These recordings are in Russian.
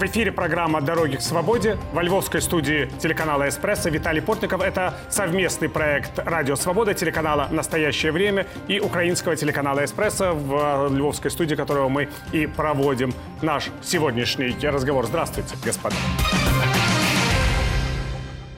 В эфире программа «Дороги к свободе». Во львовской студии телеканала «Эспрессо» Виталий Портников. Это совместный проект «Радио Свобода», телеканала «Настоящее время» и украинского телеканала «Эспрессо», в львовской студии которого мы и проводим наш сегодняшний разговор. Здравствуйте, господа.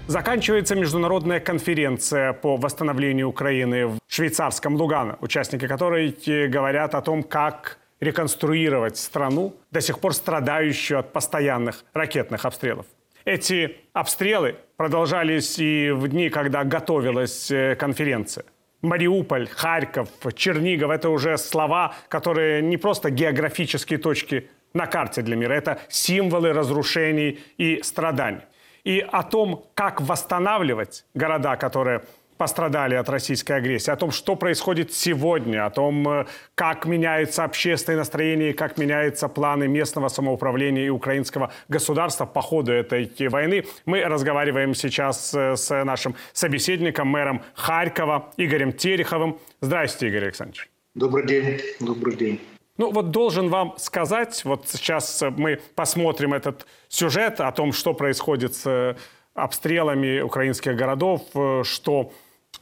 Заканчивается международная конференция по восстановлению Украины в швейцарском Лугано, участники которой говорят о том, как реконструировать страну, до сих пор страдающую от постоянных ракетных обстрелов. Эти обстрелы продолжались и в дни, когда готовилась э, конференция. Мариуполь, Харьков, Чернигов – это уже слова, которые не просто географические точки на карте для мира, это символы разрушений и страданий. И о том, как восстанавливать города, которые пострадали от российской агрессии, о том, что происходит сегодня, о том, э, как меняется общественное настроение, как меняются планы местного самоуправления и украинского государства по ходу этой войны. Мы разговариваем сейчас э, с нашим собеседником, мэром Харькова Игорем Тереховым. Здравствуйте, Игорь Александрович. Добрый день. Добрый день. Ну вот должен вам сказать, вот сейчас мы посмотрим этот сюжет о том, что происходит с обстрелами украинских городов, э, что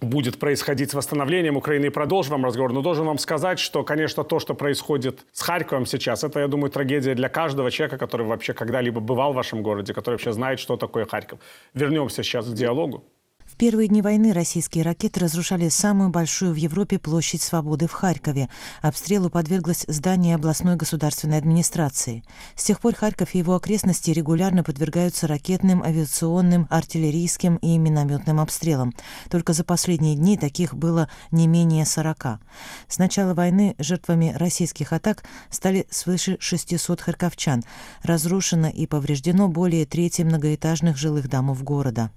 будет происходить с восстановлением Украины. И продолжим вам разговор. Но должен вам сказать, что, конечно, то, что происходит с Харьковом сейчас, это, я думаю, трагедия для каждого человека, который вообще когда-либо бывал в вашем городе, который вообще знает, что такое Харьков. Вернемся сейчас к диалогу первые дни войны российские ракеты разрушали самую большую в Европе площадь Свободы в Харькове. Обстрелу подверглось здание областной государственной администрации. С тех пор Харьков и его окрестности регулярно подвергаются ракетным, авиационным, артиллерийским и минометным обстрелам. Только за последние дни таких было не менее 40. С начала войны жертвами российских атак стали свыше 600 харьковчан. Разрушено и повреждено более трети многоэтажных жилых домов города.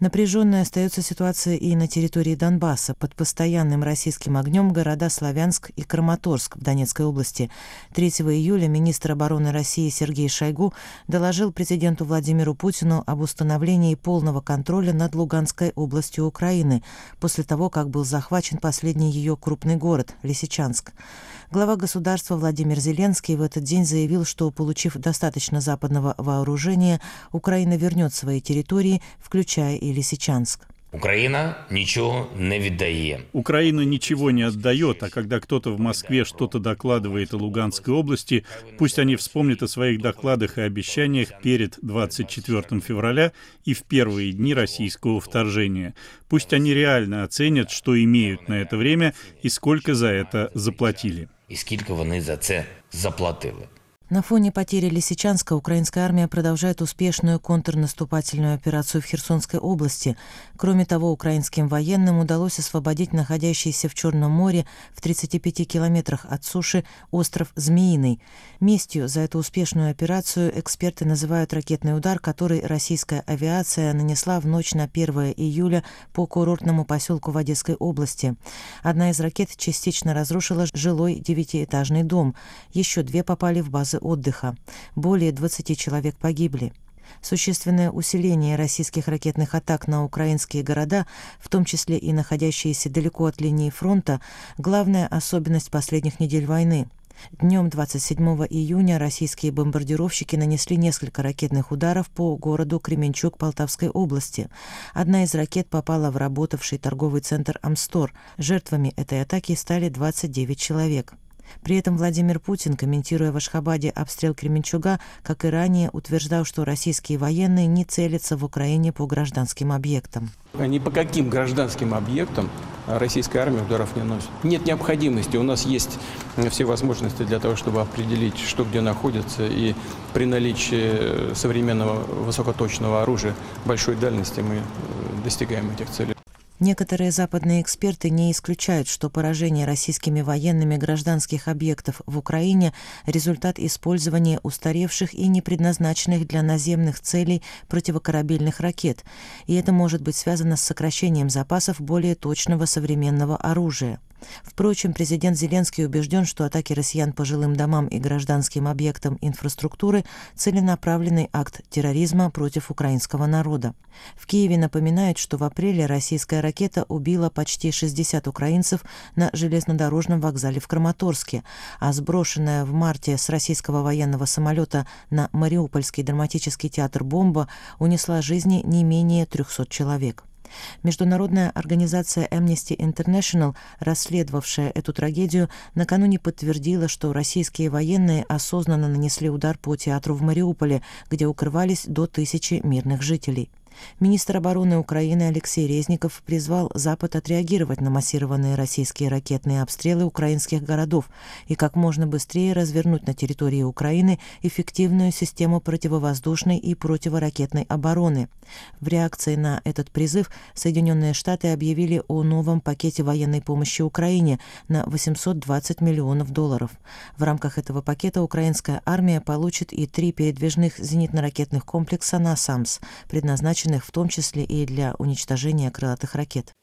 Напряженной остается ситуация и на территории Донбасса. Под постоянным российским огнем города Славянск и Краматорск в Донецкой области. 3 июля министр обороны России Сергей Шойгу доложил президенту Владимиру Путину об установлении полного контроля над Луганской областью Украины после того, как был захвачен последний ее крупный город – Лисичанск. Глава государства Владимир Зеленский в этот день заявил, что, получив достаточно западного вооружения, Украина вернет свои территории, включая и Лисичанск. Украина ничего не віддає. Украина ничего не отдает, а когда кто-то в Москве что-то докладывает о Луганской области, пусть они вспомнят о своих докладах и обещаниях перед 24 февраля и в первые дни российского вторжения. Пусть они реально оценят, что имеют на это время и сколько за это заплатили. І скільки вони за це заплатили. На фоне потери Лисичанска украинская армия продолжает успешную контрнаступательную операцию в Херсонской области. Кроме того, украинским военным удалось освободить находящийся в Черном море в 35 километрах от суши остров Змеиный. Местью за эту успешную операцию эксперты называют ракетный удар, который российская авиация нанесла в ночь на 1 июля по курортному поселку в Одесской области. Одна из ракет частично разрушила жилой девятиэтажный дом. Еще две попали в базы базы отдыха. Более 20 человек погибли. Существенное усиление российских ракетных атак на украинские города, в том числе и находящиеся далеко от линии фронта, главная особенность последних недель войны. Днем 27 июня российские бомбардировщики нанесли несколько ракетных ударов по городу Кременчук Полтавской области. Одна из ракет попала в работавший торговый центр «Амстор». Жертвами этой атаки стали 29 человек. При этом Владимир Путин, комментируя в Ашхабаде обстрел Кременчуга, как и ранее, утверждал, что российские военные не целятся в Украине по гражданским объектам. Ни по каким гражданским объектам российская армия ударов не носит. Нет необходимости. У нас есть все возможности для того, чтобы определить, что где находится. И при наличии современного высокоточного оружия большой дальности мы достигаем этих целей. Некоторые западные эксперты не исключают, что поражение российскими военными гражданских объектов в Украине – результат использования устаревших и не предназначенных для наземных целей противокорабельных ракет, и это может быть связано с сокращением запасов более точного современного оружия. Впрочем, президент Зеленский убежден, что атаки россиян по жилым домам и гражданским объектам инфраструктуры – целенаправленный акт терроризма против украинского народа. В Киеве напоминают, что в апреле российская ракета убила почти 60 украинцев на железнодорожном вокзале в Краматорске, а сброшенная в марте с российского военного самолета на Мариупольский драматический театр бомба унесла жизни не менее 300 человек. Международная организация Amnesty International, расследовавшая эту трагедию, накануне подтвердила, что российские военные осознанно нанесли удар по театру в Мариуполе, где укрывались до тысячи мирных жителей. Министр обороны Украины Алексей Резников призвал Запад отреагировать на массированные российские ракетные обстрелы украинских городов и как можно быстрее развернуть на территории Украины эффективную систему противовоздушной и противоракетной обороны. В реакции на этот призыв Соединенные Штаты объявили о новом пакете военной помощи Украине на 820 миллионов долларов. В рамках этого пакета украинская армия получит и три передвижных зенитно-ракетных комплекса «Насамс», предназначенных предназначенных в том числе и для уничтожения крылатых ракет.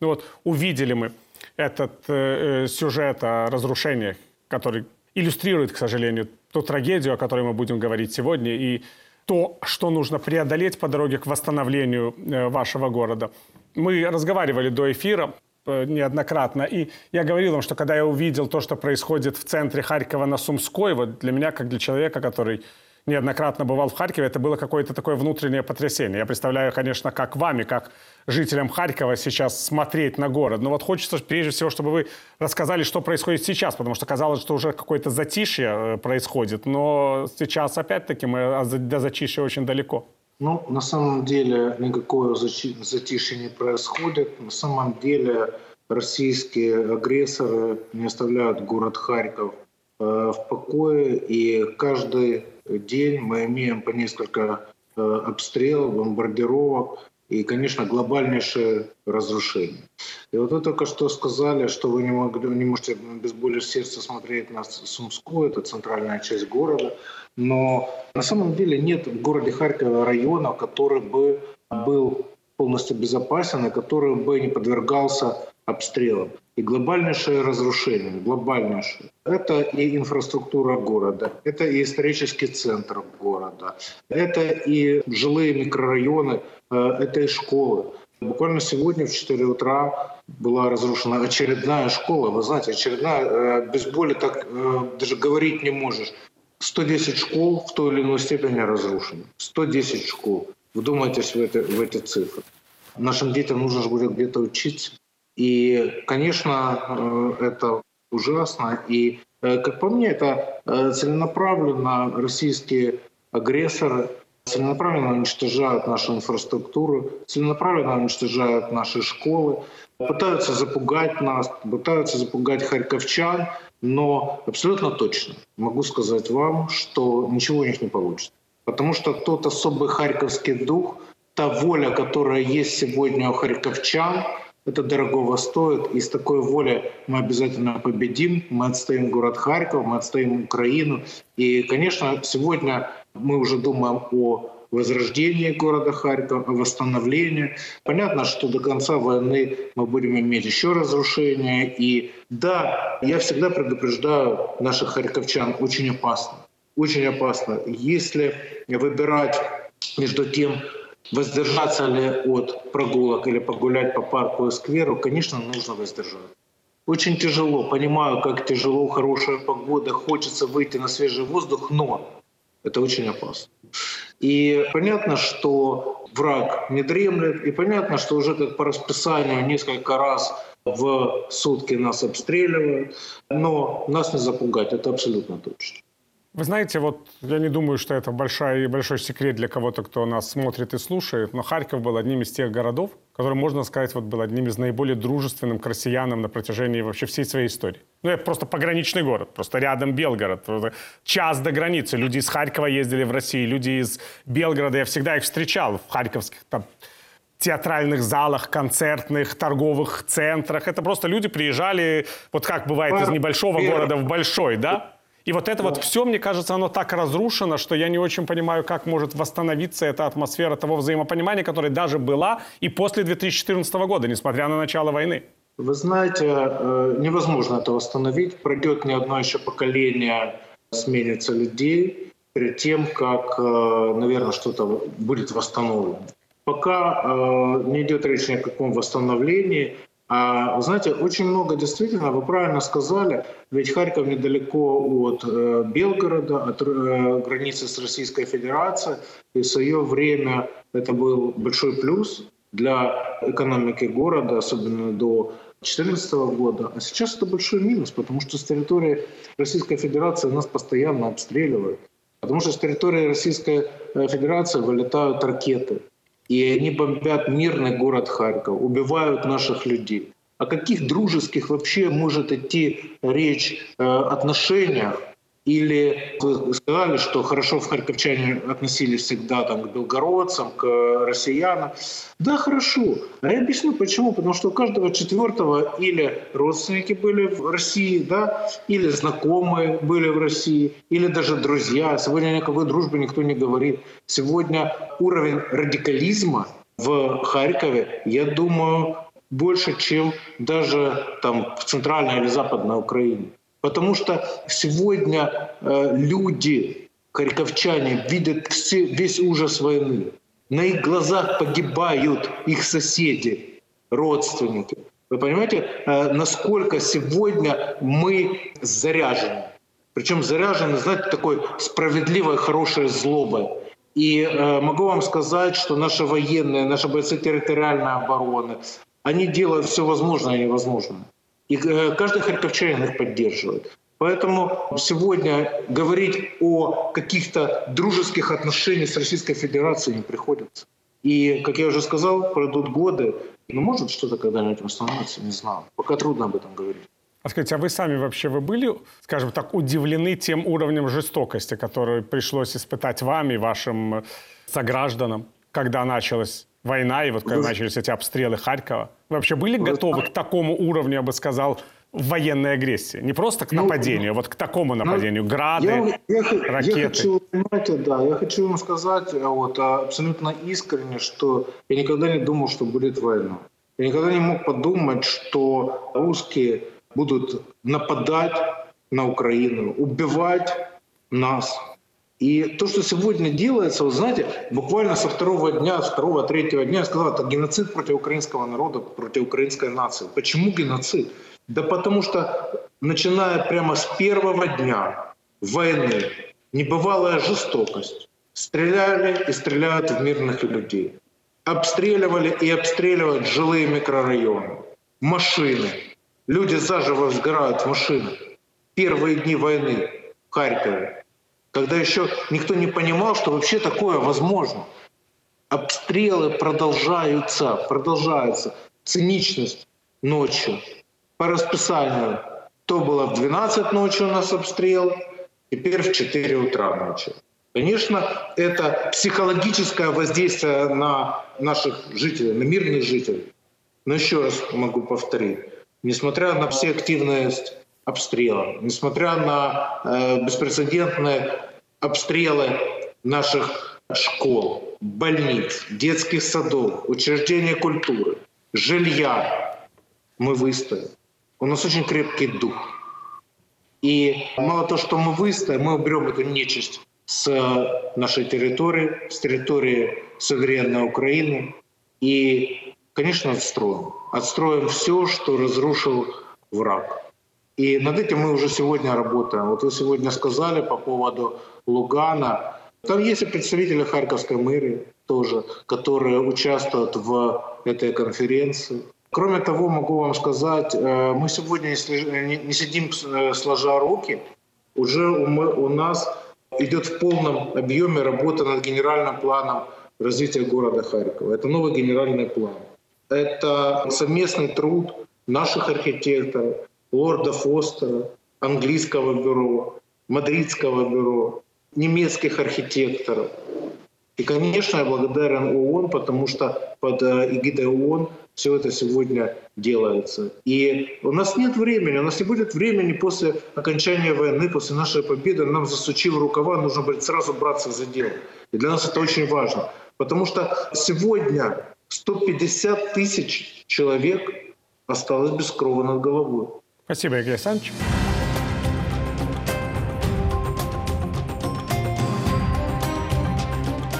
Ну вот увидели мы этот э, э, сюжет о разрушениях, который иллюстрирует, к сожалению, ту трагедию, о которой мы будем говорить сегодня, и то, что нужно преодолеть по дороге к восстановлению э, вашего города. Мы разговаривали до эфира э, неоднократно, и я говорил вам, что когда я увидел то, что происходит в центре Харькова на Сумской, вот для меня, как для человека, который неоднократно бывал в Харькове, это было какое-то такое внутреннее потрясение. Я представляю, конечно, как вами, как жителям Харькова сейчас смотреть на город. Но вот хочется прежде всего, чтобы вы рассказали, что происходит сейчас, потому что казалось, что уже какое-то затишье э, происходит, но сейчас опять-таки мы до затишья очень далеко. Ну, на самом деле никакое затишье не происходит. На самом деле российские агрессоры не оставляют город Харьков э, в покое, и каждый день. Мы имеем по несколько э, обстрелов, бомбардировок и, конечно, глобальнейшее разрушение. И вот вы только что сказали, что вы не, могли, не можете без боли сердца смотреть на Сумскую, это центральная часть города, но на самом деле нет в городе Харькова района, который бы был полностью безопасен и который бы не подвергался обстрелам и глобальнейшее разрушение, глобальнейшее. Это и инфраструктура города, это и исторический центр города, это и жилые микрорайоны, э, это и школы. Буквально сегодня в 4 утра была разрушена очередная школа. Вы знаете, очередная, э, без боли так э, даже говорить не можешь. 110 школ в той или иной степени разрушены. 110 школ. Вдумайтесь в, это, в эти цифры. Нашим детям нужно же будет где-то учиться. И, конечно, э, это ужасно. И, э, как по мне, это э, целенаправленно российские агрессоры целенаправленно уничтожают нашу инфраструктуру, целенаправленно уничтожают наши школы, пытаются запугать нас, пытаются запугать харьковчан, но абсолютно точно могу сказать вам, что ничего у них не получится. Потому что тот особый харьковский дух, та воля, которая есть сегодня у харьковчан – это дорогого стоит. И с такой волей мы обязательно победим. Мы отстоим город Харьков, мы отстоим Украину. И, конечно, сегодня мы уже думаем о возрождении города Харькова, о восстановлении. Понятно, что до конца войны мы будем иметь еще разрушения. И да, я всегда предупреждаю наших харьковчан, очень опасно. Очень опасно. Если выбирать между тем, Воздержаться ли от прогулок или погулять по парку и скверу, конечно, нужно воздержаться. Очень тяжело, понимаю, как тяжело, хорошая погода, хочется выйти на свежий воздух, но это очень опасно. И понятно, что враг не дремлет, и понятно, что уже как по расписанию несколько раз в сутки нас обстреливают, но нас не запугать, это абсолютно точно. Вы знаете, вот я не думаю, что это большой, большой секрет для кого-то, кто нас смотрит и слушает, но Харьков был одним из тех городов, который, можно сказать, вот был одним из наиболее дружественным к россиянам на протяжении вообще всей своей истории. Ну, это просто пограничный город, просто рядом Белгород. Час до границы. Люди из Харькова ездили в Россию, люди из Белгорода, я всегда их встречал в харьковских там, театральных залах, концертных, торговых центрах. Это просто люди приезжали, вот как бывает из небольшого города в большой, да? И вот это вот все, мне кажется, оно так разрушено, что я не очень понимаю, как может восстановиться эта атмосфера того взаимопонимания, которая даже была и после 2014 года, несмотря на начало войны. Вы знаете, э, невозможно это восстановить. Пройдет не одно еще поколение, сменится людей перед тем, как, э, наверное, что-то будет восстановлено. Пока э, не идет речь ни о каком восстановлении. А, знаете, очень много действительно, вы правильно сказали, ведь Харьков недалеко от Белгорода, от границы с Российской Федерацией, и в свое время это был большой плюс для экономики города, особенно до 2014 года. А сейчас это большой минус, потому что с территории Российской Федерации нас постоянно обстреливают. Потому что с территории Российской э, Федерации вылетают ракеты. И они бомбят мирный город Харьков, убивают наших людей. О каких дружеских вообще может идти речь э, отношениях или вы сказали, что хорошо в харьковчане относились всегда там, к белгородцам, к россиянам. Да, хорошо. А я объясню почему. Потому что у каждого четвертого или родственники были в России, да, или знакомые были в России, или даже друзья. Сегодня никакой дружбы никто не говорит. Сегодня уровень радикализма в Харькове, я думаю, больше, чем даже там в центральной или западной Украине. Потому что сегодня э, люди, харьковчане, видят все, весь ужас войны. На их глазах погибают их соседи, родственники. Вы понимаете, э, насколько сегодня мы заряжены? Причем заряжены, знаете, такой справедливой, хорошей злобой. И э, могу вам сказать, что наши военные, наши бойцы территориальной обороны, они делают все возможное и невозможное. И э, каждый харьковчанин их поддерживает. Поэтому сегодня говорить о каких-то дружеских отношениях с Российской Федерацией не приходится. И, как я уже сказал, пройдут годы. Ну, может, что-то когда-нибудь восстановится, не знаю. Пока трудно об этом говорить. А скажите, а вы сами вообще вы были, скажем так, удивлены тем уровнем жестокости, который пришлось испытать вам и вашим согражданам, когда началась война и вот когда начались эти обстрелы Харькова? Вы вообще были вы... готовы к такому уровню, я бы сказал, военной агрессии? Не просто к ну, нападению, ну, вот к такому ну, нападению. Грады, я, я, ракеты. Я хочу, понимаете, да, я хочу вам сказать э, вот, абсолютно искренне, что я никогда не думал, что будет война. Я никогда не мог подумать, что русские будут нападать на Украину, убивать нас, и то, что сегодня делается, вы знаете, буквально со второго дня, с второго, третьего дня я сказал, это геноцид против украинского народа, против украинской нации. Почему геноцид? Да потому что, начиная прямо с первого дня войны, небывалая жестокость. Стреляли и стреляют в мирных людей. Обстреливали и обстреливают жилые микрорайоны, машины. Люди заживо сгорают в машинах. Первые дни войны в Харькове когда еще никто не понимал, что вообще такое возможно. Обстрелы продолжаются, продолжаются. Циничность ночью. По расписанию. То было в 12 ночи у нас обстрел, теперь в 4 утра ночи. Конечно, это психологическое воздействие на наших жителей, на мирных жителей. Но еще раз могу повторить, несмотря на все активность обстрела, несмотря на э, беспрецедентные обстрелы наших школ, больниц, детских садов, учреждений культуры, жилья, мы выстоим. У нас очень крепкий дух. И мало того, что мы выстоим, мы уберем эту нечисть с нашей территории, с территории суверенной Украины. И, конечно, отстроим. Отстроим все, что разрушил враг. И над этим мы уже сегодня работаем. Вот вы сегодня сказали по поводу Лугана. Там есть и представители Харьковской мэрии тоже, которые участвуют в этой конференции. Кроме того, могу вам сказать, э, мы сегодня не сидим э, сложа руки, уже у нас идет в полном объеме работа над генеральным планом развития города Харькова. Это новый генеральный план. Это совместный труд наших архитекторов, лорда Фостера, английского бюро, мадридского бюро, немецких архитекторов. И, конечно, я благодарен ООН, потому что под э, эгидой ООН все это сегодня делается. И у нас нет времени, у нас не будет времени после окончания войны, после нашей победы, нам засучив рукава, нужно будет сразу браться за дело. И для нас это очень важно. Потому что сегодня 150 тысяч человек осталась без крова над головой. Спасибо, Игорь Александрович.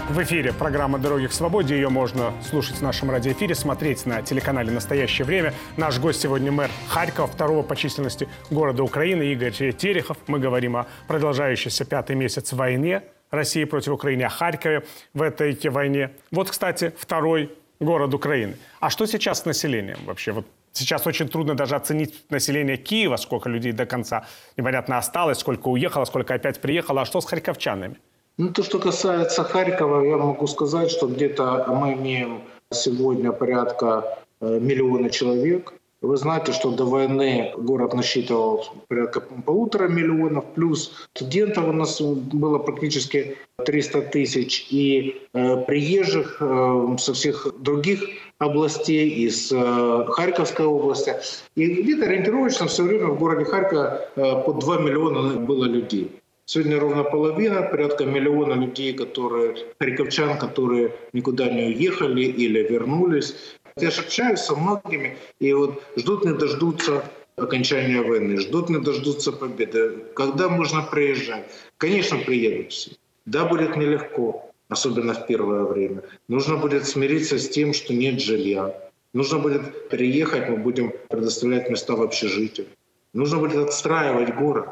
В эфире программа «Дороги к свободе». Ее можно слушать в нашем радиоэфире, смотреть на телеканале «Настоящее время». Наш гость сегодня мэр Харькова, второго по численности города Украины, Игорь Терехов. Мы говорим о продолжающейся пятый месяц войне России против Украины, о Харькове в этой войне. Вот, кстати, второй город Украины. А что сейчас с населением вообще? Вот Сейчас очень трудно даже оценить население Киева, сколько людей до конца. Непонятно осталось, сколько уехало, сколько опять приехало. А что с харьковчанами? Ну, то, что касается Харькова, я могу сказать, что где-то мы имеем сегодня порядка э, миллиона человек. Вы знаете, что до войны город насчитывал порядка полутора миллионов, плюс студентов у нас было практически 300 тысяч, и э, приезжих э, со всех других областей, из э, Харьковской области. И где-то ориентировочно все время в городе Харькова э, по 2 миллиона было людей. Сегодня ровно половина, порядка миллиона людей, которые, харьковчан, которые никуда не уехали или вернулись. Я же общаюсь со многими, и вот ждут не дождутся окончания войны, ждут не дождутся победы. Когда можно приезжать? Конечно, приедут все. Да, будет нелегко, особенно в первое время. Нужно будет смириться с тем, что нет жилья. Нужно будет переехать, мы будем предоставлять места в общежитии. Нужно будет отстраивать город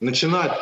начинать,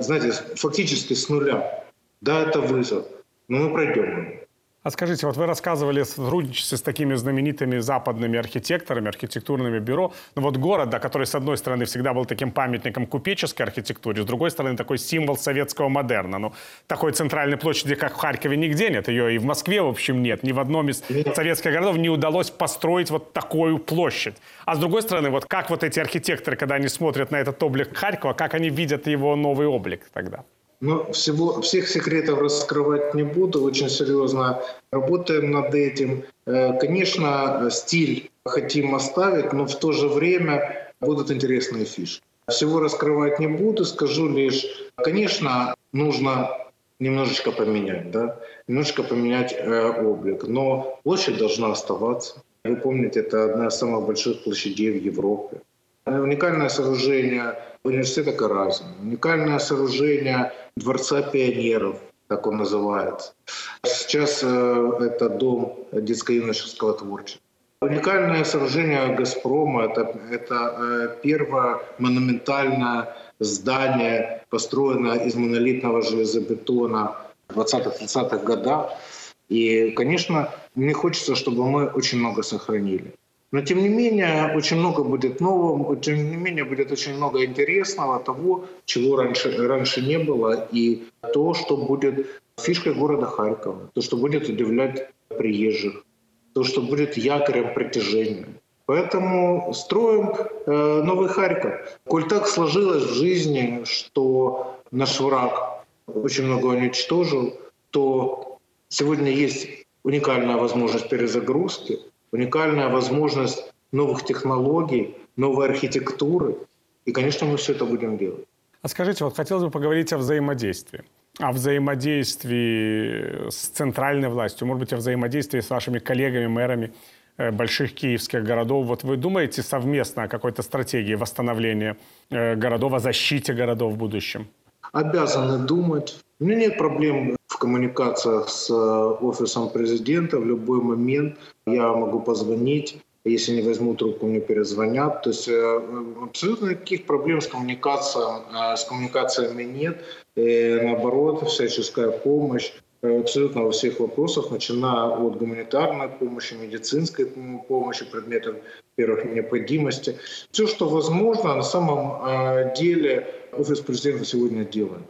знаете, фактически с нуля. Да, это вызов, но мы пройдем его. А скажите, вот вы рассказывали о сотрудничестве с такими знаменитыми западными архитекторами, архитектурными бюро. Но вот город, да, который, с одной стороны, всегда был таким памятником купеческой архитектуре, с другой стороны, такой символ советского модерна. Ну, такой центральной площади, как в Харькове, нигде нет. Ее и в Москве, в общем, нет. Ни в одном из советских городов не удалось построить вот такую площадь. А с другой стороны, вот как вот эти архитекторы, когда они смотрят на этот облик Харькова, как они видят его новый облик тогда? Но всего, всех секретов раскрывать не буду, очень серьезно работаем над этим. Э, конечно, стиль хотим оставить, но в то же время будут интересные фишки. Всего раскрывать не буду, скажу лишь, конечно, нужно немножечко поменять, да, немножечко поменять э, облик, но площадь должна оставаться. Вы помните, это одна из самых больших площадей в Европе. Уникальное сооружение университета Каразина, уникальное сооружение Дворца пионеров, так он называется. Сейчас э, это дом детско-юношеского творчества. Уникальное сооружение «Газпрома» — это, это э, первое монументальное здание, построенное из монолитного железобетона в 20-30-х годах. И, конечно, мне хочется, чтобы мы очень много сохранили. Но, тем не менее, очень много будет нового, тем не менее, будет очень много интересного, того, чего раньше, раньше не было, и то, что будет фишкой города Харькова, то, что будет удивлять приезжих, то, что будет якорем притяжения. Поэтому строим э, новый Харьков. Коль так сложилось в жизни, что наш враг очень много уничтожил, то сегодня есть уникальная возможность перезагрузки – уникальная возможность новых технологий, новой архитектуры. И, конечно, мы все это будем делать. А скажите, вот хотелось бы поговорить о взаимодействии. О взаимодействии с центральной властью, может быть, о взаимодействии с вашими коллегами, мэрами э, больших киевских городов. Вот вы думаете совместно о какой-то стратегии восстановления э, городов, о защите городов в будущем? Обязаны думать. У меня нет проблем в коммуникациях с э, офисом президента в любой момент. Я могу позвонить, если не возьму трубку, мне перезвонят. То есть э, абсолютно никаких проблем с коммуникацией, э, с коммуникациями нет. И наоборот, всяческая помощь абсолютно во всех вопросах, начиная от гуманитарной помощи, медицинской помощи, предметов первых необходимости. Все, что возможно, на самом деле офис президента сегодня делает.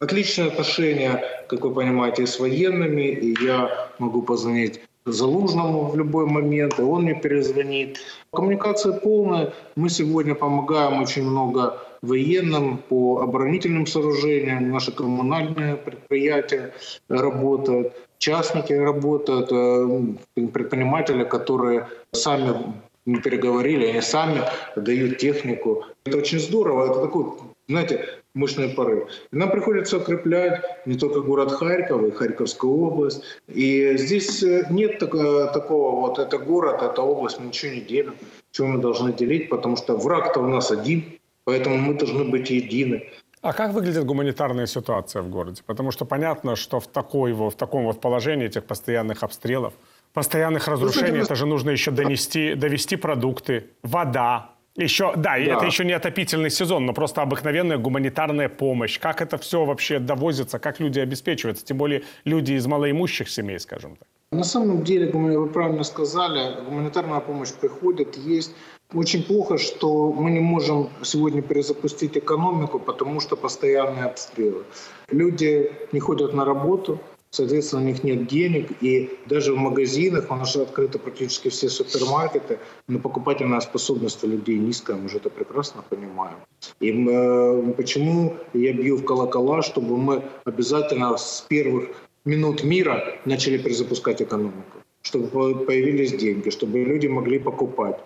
Отличные отношения, как вы понимаете, с военными. И я могу позвонить Залужному в любой момент, и он мне перезвонит. Коммуникация полная. Мы сегодня помогаем очень много военным по оборонительным сооружениям. Наши коммунальные предприятия работают, частники работают, э, предприниматели, которые сами не переговорили, они сами дают технику. Это очень здорово. Это такой знаете, мощный порыв. И нам приходится укреплять не только город Харьков, и Харьковскую область. И здесь э, нет такого, такого вот, это город, это область, мы ничего не делим. Чего мы должны делить, потому что враг-то у нас один, поэтому мы должны быть едины. А как выглядит гуманитарная ситуация в городе? Потому что понятно, что в, такой, в таком вот положении этих постоянных обстрелов, постоянных разрушений, это же нужно еще донести, довести продукты, вода, еще, да, да. это еще не отопительный сезон, но просто обыкновенная гуманитарная помощь. Как это все вообще довозится, как люди обеспечиваются, тем более люди из малоимущих семей, скажем так. На самом деле, вы правильно сказали, гуманитарная помощь приходит, есть. Очень плохо, что мы не можем сегодня перезапустить экономику, потому что постоянные обстрелы. Люди не ходят на работу, соответственно, у них нет денег, и даже в магазинах, у нас же открыты практически все супермаркеты, но покупательная способность у людей низкая, мы же это прекрасно понимаем. И мы, э, почему я бью в колокола, чтобы мы обязательно с первых минут мира начали перезапускать экономику, чтобы появились деньги, чтобы люди могли покупать.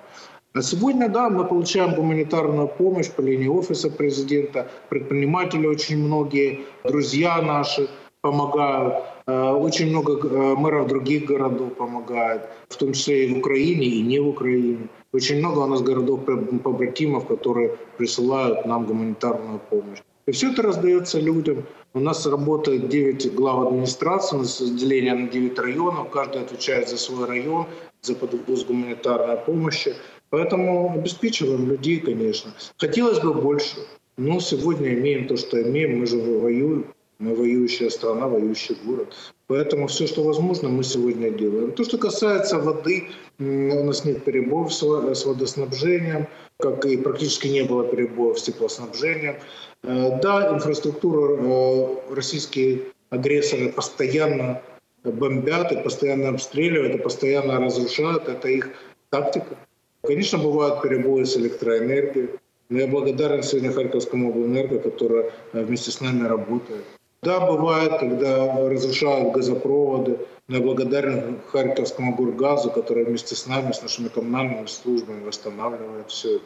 А сегодня, да, мы получаем гуманитарную помощь по линии офиса президента, предприниматели очень многие, друзья наши помогают, очень много э, мэров других городов помогают, в том числе и в Украине, и не в Украине. Очень много у нас городов побратимов, которые присылают нам гуманитарную помощь. И все это раздается людям. У нас работает 9 глав администрации, у нас разделение на 9 районов, каждый отвечает за свой район, за подвоз гуманитарной помощи. Поэтому обеспечиваем людей, конечно. Хотелось бы больше, но сегодня имеем то, что имеем. Мы же воюем. Мы воюющая страна, воюющий город. Поэтому все, что возможно, мы сегодня делаем. То, что касается воды, у нас нет перебоев с водоснабжением, как и практически не было перебоев с теплоснабжением. Э, да, инфраструктура э, российские агрессоры постоянно бомбят и постоянно обстреливают, и постоянно разрушают. Это их тактика. Конечно, бывают перебои с электроэнергией. Но я благодарен сегодня Харьковскому облэнерго, которая э, вместе с нами работает. Да, бывает, когда разрушают газопроводы, но я благодарен Харьковскому горгазу, который вместе с нами, с нашими коммунальными службами восстанавливает все это.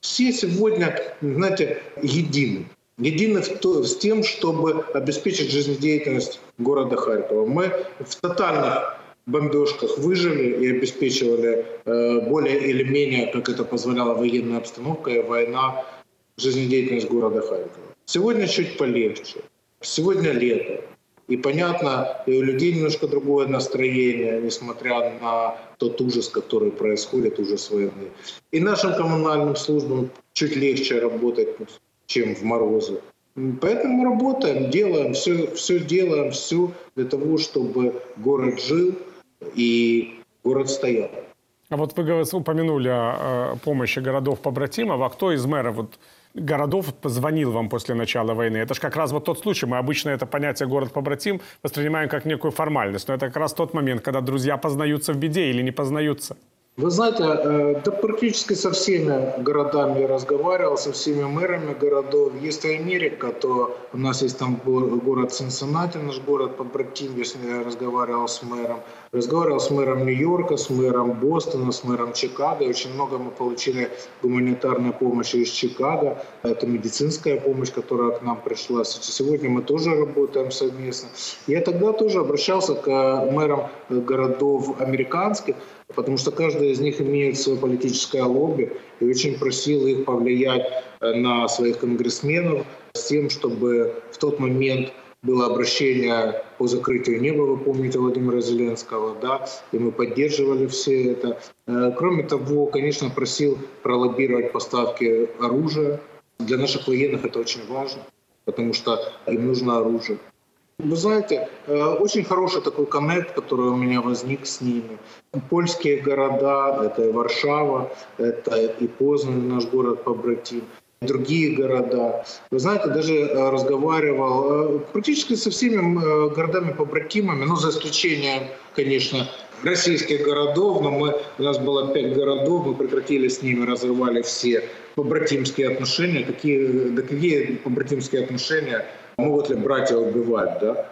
Все сегодня, знаете, едины. Едины с тем, чтобы обеспечить жизнедеятельность города Харькова. Мы в тотальных бомбежках выжили и обеспечивали э, более или менее, как это позволяла военная обстановка и война, жизнедеятельность города Харькова. Сегодня чуть полегче. Сегодня лето. И понятно, и у людей немножко другое настроение, несмотря на тот ужас, который происходит, ужас войны. И нашим коммунальным службам чуть легче работать, чем в морозы. Поэтому работаем, делаем, все, все делаем, все для того, чтобы город жил и город стоял. А вот вы упомянули о помощи городов побратимов, а кто из мэров вот городов позвонил вам после начала войны. Это же как раз вот тот случай. Мы обычно это понятие «город-побратим» воспринимаем как некую формальность. Но это как раз тот момент, когда друзья познаются в беде или не познаются. Вы знаете, э, да практически со всеми городами я разговаривал, со всеми мэрами городов. Если Америка, то у нас есть там город Цинциннати, наш город побратим, если я разговаривал с мэром. Разговаривал с мэром Нью-Йорка, с мэром Бостона, с мэром Чикаго. Очень много мы получили гуманитарной помощи из Чикаго. Это медицинская помощь, которая к нам пришла. Сегодня мы тоже работаем совместно. Я тогда тоже обращался к мэрам городов американских, потому что каждый из них имеет свое политическое лобби, и очень просил их повлиять э, на своих конгрессменов с тем, чтобы в тот момент было обращение по закрытию неба, вы помните Владимира Зеленского, да, и мы поддерживали все это. Э, кроме того, конечно, просил пролоббировать поставки оружия. Для наших военных это очень важно, потому что им нужно оружие. Вы знаете, э, очень хороший такой коннект, который у меня возник с ними. Польские города, это и Варшава, это и Познань, наш город побратим, другие города. Вы знаете, даже э, разговаривал э, практически со всеми городами-побратимами, ну, за исключением, конечно, российских городов, но мы, у нас было пять городов, мы прекратили с ними, разрывали все побратимские отношения. Какие, да какие побратимские отношения могут ли братья убивать, да?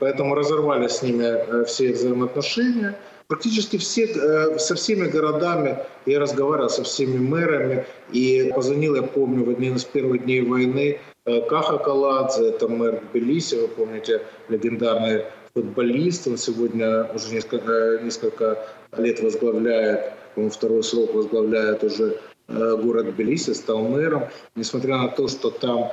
Поэтому разорвали с ними э, все взаимоотношения. Практически все, э, со всеми городами я разговаривал, со всеми мэрами. И позвонил, я помню, в один из первых дней войны Э, Каха Каладзе, это мэр Тбилиси, вы помните, легендарный футболист. Он сегодня уже несколько, несколько лет возглавляет, по второй срок возглавляет уже город Тбилиси, стал мэром. Несмотря на то, что там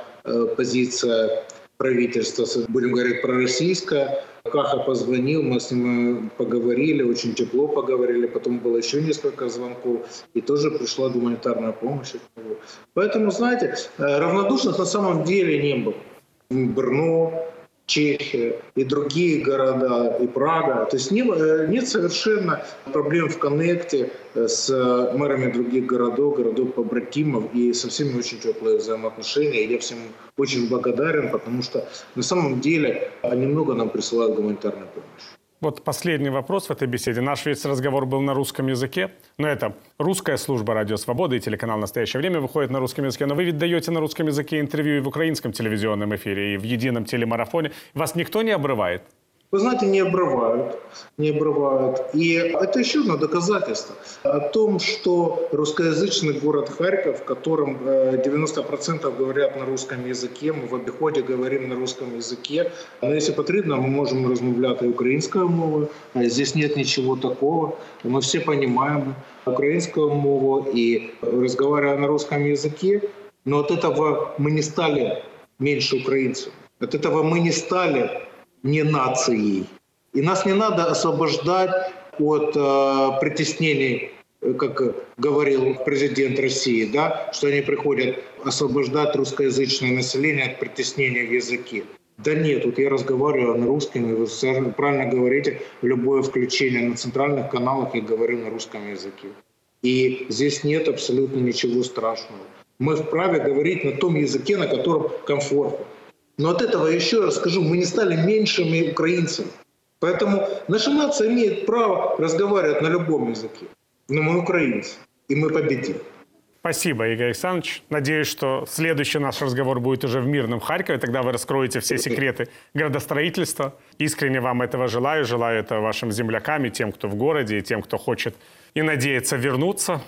позиция правительства, будем говорить, пророссийская, Каха позвонил, мы с ним поговорили, очень тепло поговорили, потом было еще несколько звонков, и тоже пришла гуманитарная помощь. Поэтому, знаете, равнодушных на самом деле не было. Брно, Чехия и другие города, и Прага. То есть э, нет совершенно проблем в коннекте э, с мэрами других городов, городов-побратимов, и со всеми очень теплые взаимоотношения. И я всем очень благодарен, потому что на самом деле они много нам присылают гуманитарной помощи. Вот последний вопрос в этой беседе. Наш весь разговор был на русском языке, но это русская служба «Радио Свобода» и телеканал «Настоящее время» выходит на русском языке. Но вы ведь даете на русском языке интервью и в украинском телевизионном эфире, и в едином телемарафоне. Вас никто не обрывает? Вы знаете, не обрывают, не обрывают. И это еще одно доказательство о том, что русскоязычный город Харьков, в котором 90% э, говорят на русском языке, мы в обиходе говорим на русском языке. Но если потрібно, мы можем размовлять и украинскую мову. Здесь нет ничего такого. Мы все понимаем украинскую мову и разговаривая на русском языке. Но от этого мы не стали меньше украинцев. От этого мы не стали не нацией. И нас не надо освобождать от э, притеснений, э, как говорил президент России, да, что они приходят освобождать русскоязычное население от притеснения в языке. Да нет, вот я разговариваю на русском, и вы правильно говорите, любое включение на центральных каналах я говорю на русском языке. И здесь нет абсолютно ничего страшного. Мы вправе говорить на том языке, на котором комфортно. Но от этого, еще раз скажу, мы не стали меньшими украинцами. Поэтому наша нация имеет право разговаривать на любом языке. Но мы украинцы, и мы победим. Спасибо, Игорь Александрович. Надеюсь, что следующий наш разговор будет уже в мирном Харькове. Тогда вы раскроете все секреты градостроительства. Искренне вам этого желаю. Желаю это вашим землякам и тем, кто в городе, и тем, кто хочет и надеется вернуться.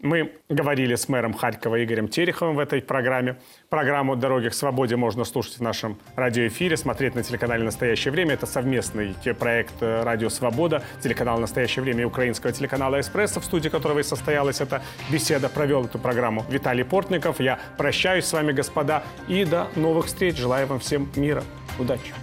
Мы говорили с мэром Харькова Игорем Тереховым в этой программе. Программу «Дороги к свободе» можно слушать в нашем радиоэфире, смотреть на телеканале «Настоящее время». Это совместный проект э, «Радио Свобода», телеканал «Настоящее время» и украинского телеканала «Эспрессо», в студии которого и состоялась эта беседа. Провел эту программу Виталий Портников. Я прощаюсь с вами, господа, и до новых встреч. Желаю вам всем мира. Удачи.